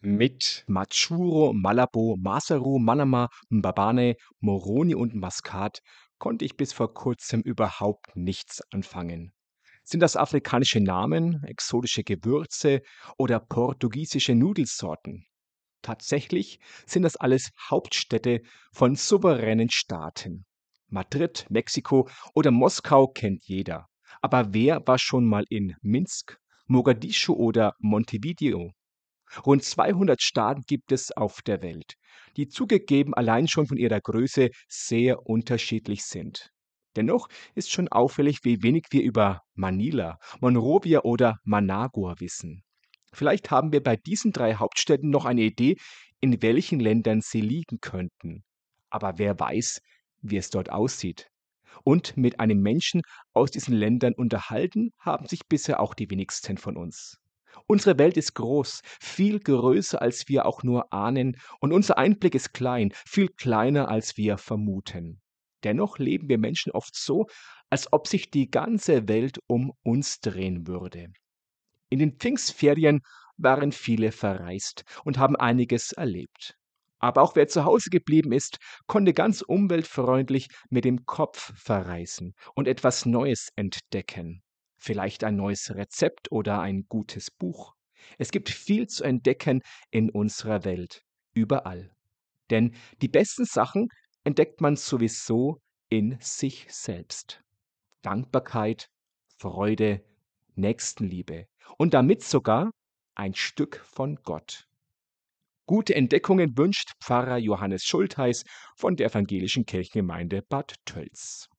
Mit Matschuro, Malabo, Maseru, Manama, Mbabane, Moroni und Maskat konnte ich bis vor kurzem überhaupt nichts anfangen. Sind das afrikanische Namen, exotische Gewürze oder portugiesische Nudelsorten? Tatsächlich sind das alles Hauptstädte von souveränen Staaten. Madrid, Mexiko oder Moskau kennt jeder. Aber wer war schon mal in Minsk, Mogadischu oder Montevideo? Rund 200 Staaten gibt es auf der Welt, die zugegeben allein schon von ihrer Größe sehr unterschiedlich sind. Dennoch ist schon auffällig, wie wenig wir über Manila, Monrovia oder Managua wissen. Vielleicht haben wir bei diesen drei Hauptstädten noch eine Idee, in welchen Ländern sie liegen könnten. Aber wer weiß, wie es dort aussieht. Und mit einem Menschen aus diesen Ländern unterhalten haben sich bisher auch die wenigsten von uns. Unsere Welt ist groß, viel größer, als wir auch nur ahnen, und unser Einblick ist klein, viel kleiner, als wir vermuten. Dennoch leben wir Menschen oft so, als ob sich die ganze Welt um uns drehen würde. In den Pfingstferien waren viele verreist und haben einiges erlebt. Aber auch wer zu Hause geblieben ist, konnte ganz umweltfreundlich mit dem Kopf verreisen und etwas Neues entdecken. Vielleicht ein neues Rezept oder ein gutes Buch. Es gibt viel zu entdecken in unserer Welt, überall. Denn die besten Sachen entdeckt man sowieso in sich selbst. Dankbarkeit, Freude, Nächstenliebe und damit sogar ein Stück von Gott. Gute Entdeckungen wünscht Pfarrer Johannes Schultheiß von der Evangelischen Kirchengemeinde Bad Tölz.